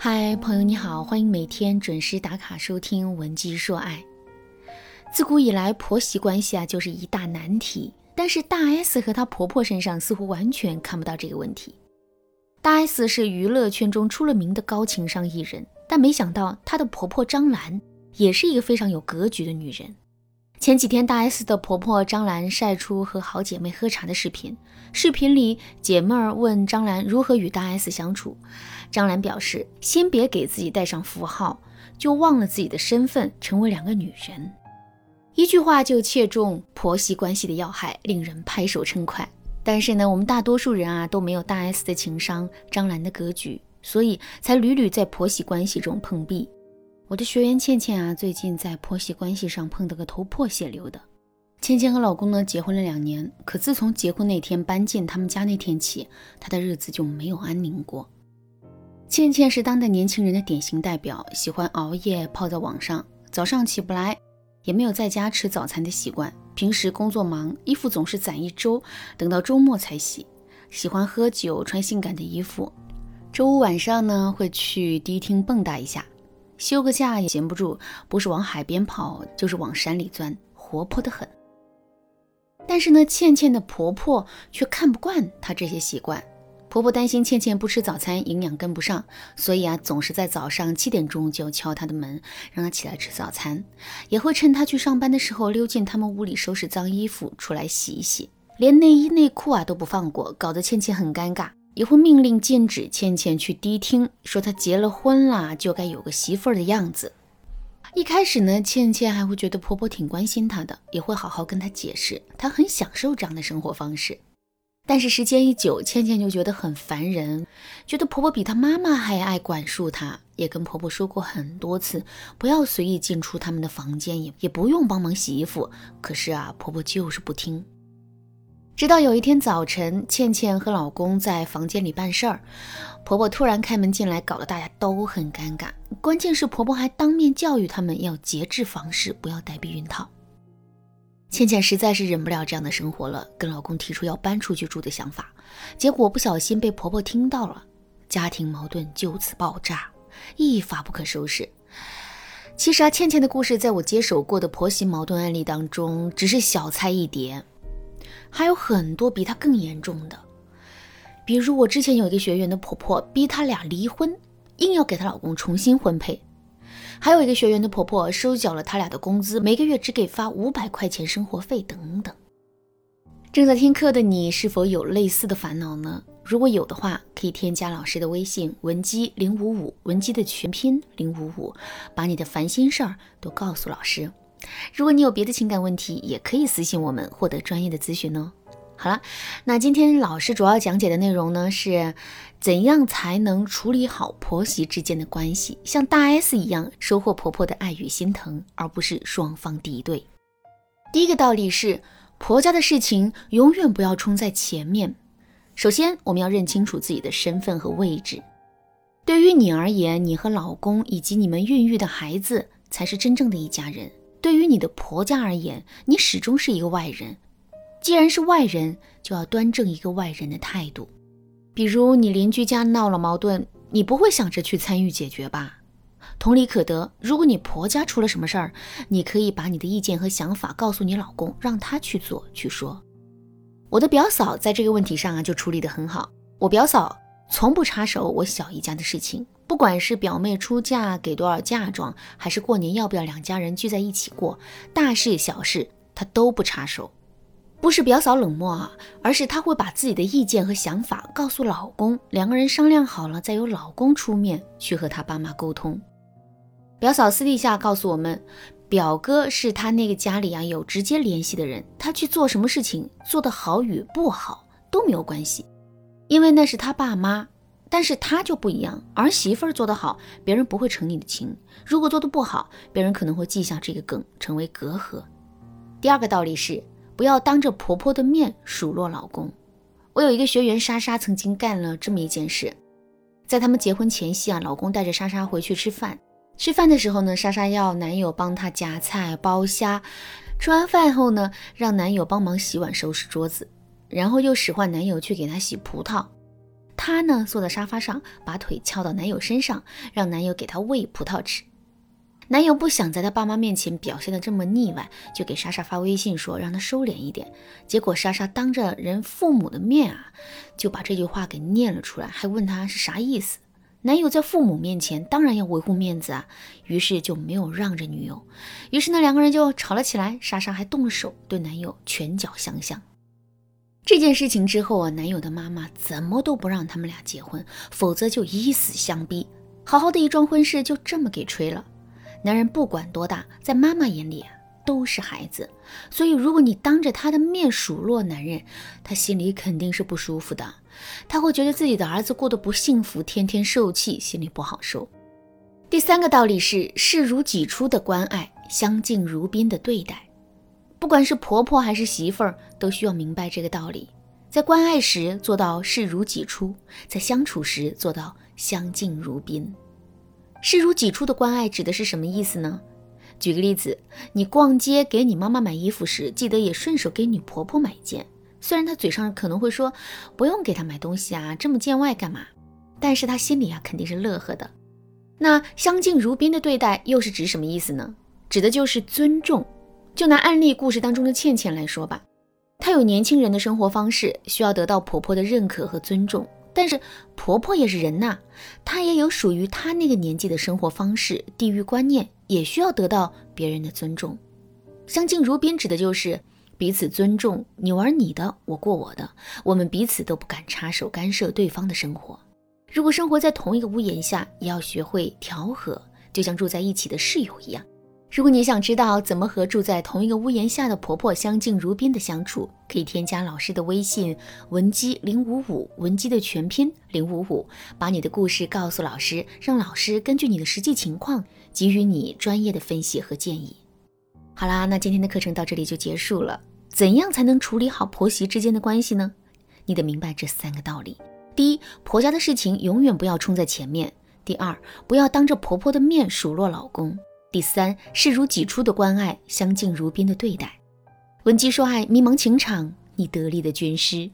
嗨，朋友你好，欢迎每天准时打卡收听《文姬说爱》。自古以来，婆媳关系啊就是一大难题，但是大 S 和她婆婆身上似乎完全看不到这个问题。大 S 是娱乐圈中出了名的高情商艺人，但没想到她的婆婆张兰也是一个非常有格局的女人。前几天，大 S 的婆婆张兰晒出和好姐妹喝茶的视频。视频里，姐妹儿问张兰如何与大 S 相处，张兰表示：“先别给自己带上符号，就忘了自己的身份，成为两个女人。”一句话就切中婆媳关系的要害，令人拍手称快。但是呢，我们大多数人啊都没有大 S 的情商、张兰的格局，所以才屡屡在婆媳关系中碰壁。我的学员倩倩啊，最近在婆媳关系上碰到个头破血流的。倩倩和老公呢结婚了两年，可自从结婚那天搬进他们家那天起，她的日子就没有安宁过。倩倩是当代年轻人的典型代表，喜欢熬夜泡在网上，早上起不来，也没有在家吃早餐的习惯。平时工作忙，衣服总是攒一周，等到周末才洗。喜欢喝酒，穿性感的衣服。周五晚上呢，会去迪厅蹦跶一下。休个假也闲不住，不是往海边跑，就是往山里钻，活泼得很。但是呢，倩倩的婆婆却看不惯她这些习惯。婆婆担心倩倩不吃早餐，营养跟不上，所以啊，总是在早上七点钟就敲她的门，让她起来吃早餐。也会趁她去上班的时候，溜进他们屋里收拾脏衣服，出来洗一洗，连内衣内裤啊都不放过，搞得倩倩很尴尬。也会命令禁止倩倩去迪厅，说她结了婚了就该有个媳妇儿的样子。一开始呢，倩倩还会觉得婆婆挺关心她的，也会好好跟她解释，她很享受这样的生活方式。但是时间一久，倩倩就觉得很烦人，觉得婆婆比她妈妈还爱管束她，也跟婆婆说过很多次，不要随意进出他们的房间，也也不用帮忙洗衣服。可是啊，婆婆就是不听。直到有一天早晨，倩倩和老公在房间里办事儿，婆婆突然开门进来，搞得大家都很尴尬。关键是婆婆还当面教育他们要节制房事，不要戴避孕套。倩倩实在是忍不了这样的生活了，跟老公提出要搬出去住的想法，结果不小心被婆婆听到了，家庭矛盾就此爆炸，一发不可收拾。其实啊，倩倩的故事在我接手过的婆媳矛盾案例当中，只是小菜一碟。还有很多比她更严重的，比如我之前有一个学员的婆婆逼她俩离婚，硬要给她老公重新婚配；还有一个学员的婆婆收缴了他俩的工资，每个月只给发五百块钱生活费等等。正在听课的你是否有类似的烦恼呢？如果有的话，可以添加老师的微信文姬零五五，文姬的全拼零五五，把你的烦心事儿都告诉老师。如果你有别的情感问题，也可以私信我们获得专业的咨询哦。好了，那今天老师主要讲解的内容呢，是怎样才能处理好婆媳之间的关系，像大 S 一样收获婆婆的爱与心疼，而不是双方敌对。第一个道理是，婆家的事情永远不要冲在前面。首先，我们要认清楚自己的身份和位置。对于你而言，你和老公以及你们孕育的孩子才是真正的一家人。对于你的婆家而言，你始终是一个外人。既然是外人，就要端正一个外人的态度。比如你邻居家闹了矛盾，你不会想着去参与解决吧？同理可得，如果你婆家出了什么事儿，你可以把你的意见和想法告诉你老公，让他去做去说。我的表嫂在这个问题上啊，就处理得很好。我表嫂从不插手我小姨家的事情。不管是表妹出嫁给多少嫁妆，还是过年要不要两家人聚在一起过，大事小事她都不插手。不是表嫂冷漠啊，而是她会把自己的意见和想法告诉老公，两个人商量好了，再由老公出面去和他爸妈沟通。表嫂私底下告诉我们，表哥是她那个家里啊有直接联系的人，他去做什么事情做得好与不好都没有关系，因为那是他爸妈。但是他就不一样，儿媳妇儿做得好，别人不会成你的情；如果做得不好，别人可能会记下这个梗，成为隔阂。第二个道理是，不要当着婆婆的面数落老公。我有一个学员莎莎，曾经干了这么一件事，在他们结婚前夕啊，老公带着莎莎回去吃饭，吃饭的时候呢，莎莎要男友帮她夹菜剥虾，吃完饭后呢，让男友帮忙洗碗收拾桌子，然后又使唤男友去给她洗葡萄。她呢坐在沙发上，把腿翘到男友身上，让男友给她喂葡萄吃。男友不想在他爸妈面前表现的这么腻歪，就给莎莎发微信说让她收敛一点。结果莎莎当着人父母的面啊，就把这句话给念了出来，还问他是啥意思。男友在父母面前当然要维护面子啊，于是就没有让着女友。于是呢，两个人就吵了起来，莎莎还动了手，对男友拳脚相向。这件事情之后啊，男友的妈妈怎么都不让他们俩结婚，否则就以死相逼。好好的一桩婚事就这么给吹了。男人不管多大，在妈妈眼里啊都是孩子，所以如果你当着他的面数落男人，他心里肯定是不舒服的，他会觉得自己的儿子过得不幸福，天天受气，心里不好受。第三个道理是视如己出的关爱，相敬如宾的对待，不管是婆婆还是媳妇儿，都需要明白这个道理，在关爱时做到视如己出，在相处时做到相敬如宾。视如己出的关爱指的是什么意思呢？举个例子，你逛街给你妈妈买衣服时，记得也顺手给女婆婆买一件。虽然她嘴上可能会说不用给她买东西啊，这么见外干嘛？但是她心里啊肯定是乐呵的。那相敬如宾的对待又是指什么意思呢？指的就是尊重。就拿案例故事当中的倩倩来说吧，她有年轻人的生活方式，需要得到婆婆的认可和尊重。但是婆婆也是人呐，她也有属于她那个年纪的生活方式、地域观念，也需要得到别人的尊重。相敬如宾指的就是彼此尊重，你玩你的，我过我的，我们彼此都不敢插手干涉对方的生活。如果生活在同一个屋檐下，也要学会调和，就像住在一起的室友一样。如果你想知道怎么和住在同一个屋檐下的婆婆相敬如宾的相处，可以添加老师的微信文姬零五五，文姬的全拼零五五，把你的故事告诉老师，让老师根据你的实际情况给予你专业的分析和建议。好啦，那今天的课程到这里就结束了。怎样才能处理好婆媳之间的关系呢？你得明白这三个道理：第一，婆家的事情永远不要冲在前面；第二，不要当着婆婆的面数落老公。第三，视如己出的关爱，相敬如宾的对待。闻鸡说爱，迷茫情场，你得力的军师。